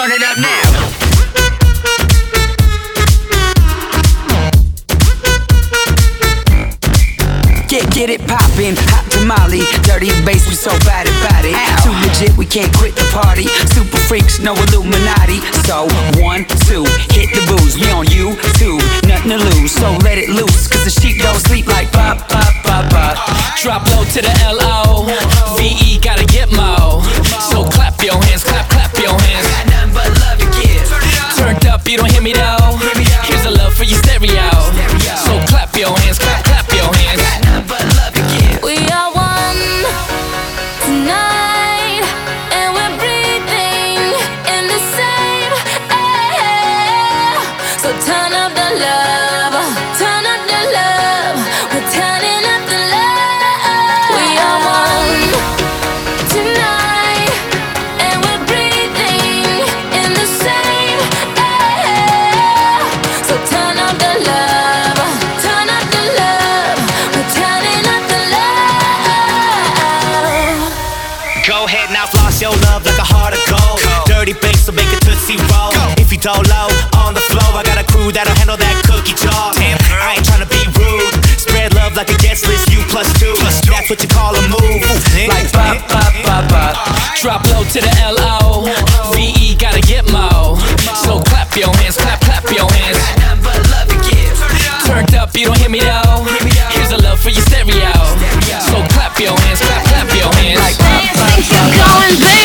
Turn it up now. Get, get it poppin', hot tamale, dirty bass, we so bad about it. Too legit, we can't quit the party. Super freaks, no Illuminati. So, one, two, hit the booze. We on you, two, nothing to lose. So let it loose, cause the sheep don't sleep like pop, pop, pop, pop. Drop low to the L-O V-E gotta get mo Go ahead now, floss your love like a heart of gold. Dirty bass will make roll. If you don't low I got a crew that'll handle that cookie jar. Damn, I ain't tryna be rude. Spread love like a guest list, you plus two. That's what you call a move. Like pop, pop, pop, pop Drop low to the L-O V-E gotta get mo So clap your hands, clap, clap your hands Nothing but love to give. Turned up, you don't hear me though Here's a love for your stereo So clap your hands, clap, clap your hands Like pop, pop, pop. going,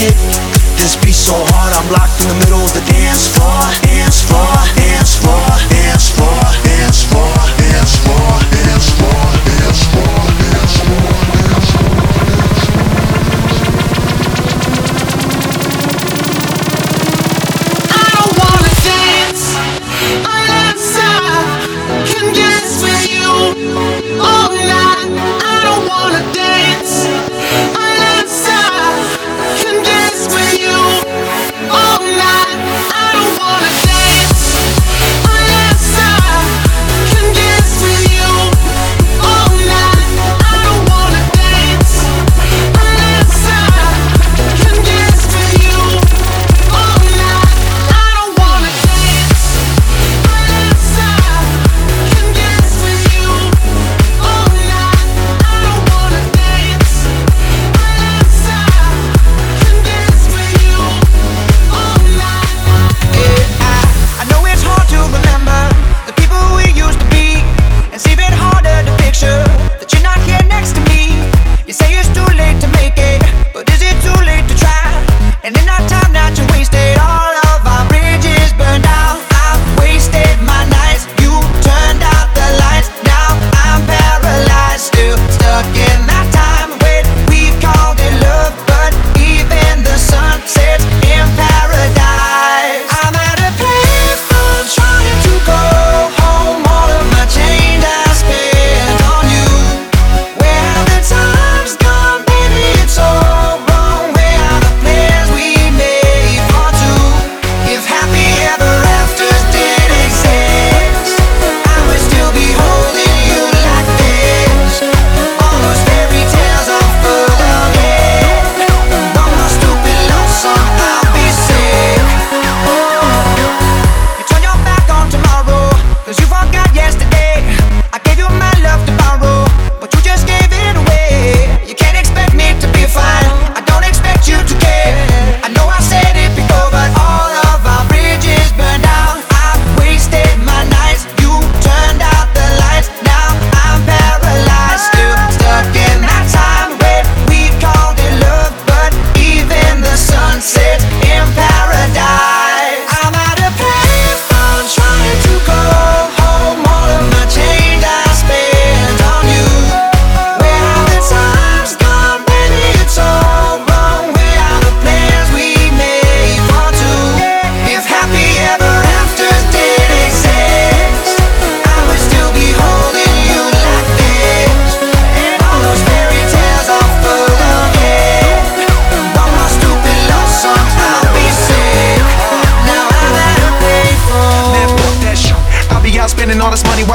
it. This beat so hard, I'm locked in the middle of the dance floor. Dance floor, dance floor, dance floor, dance floor,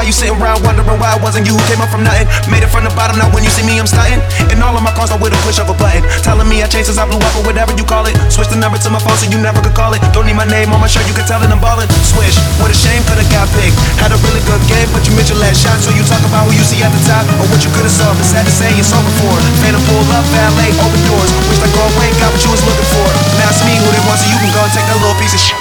while you sitting around wondering why it wasn't you who came up from nothing. Made it from the bottom, now when you see me, I'm starting. And all of my cars are with a push of a button. Telling me I changed since I blew up or whatever you call it. Switch the number to my phone so you never could call it. Don't need my name on my shirt, you can tell that I'm ballin'. Swish, what a shame, could've got picked. Had a really good game, but you missed your last shot. So you talk about who you see at the top or what you could've saw. But sad to say, it's over for. Phantom pull up, valet, open doors. Wish I go away, got what you was looking for. Now it's me who they want, so you can go and take that little piece of shit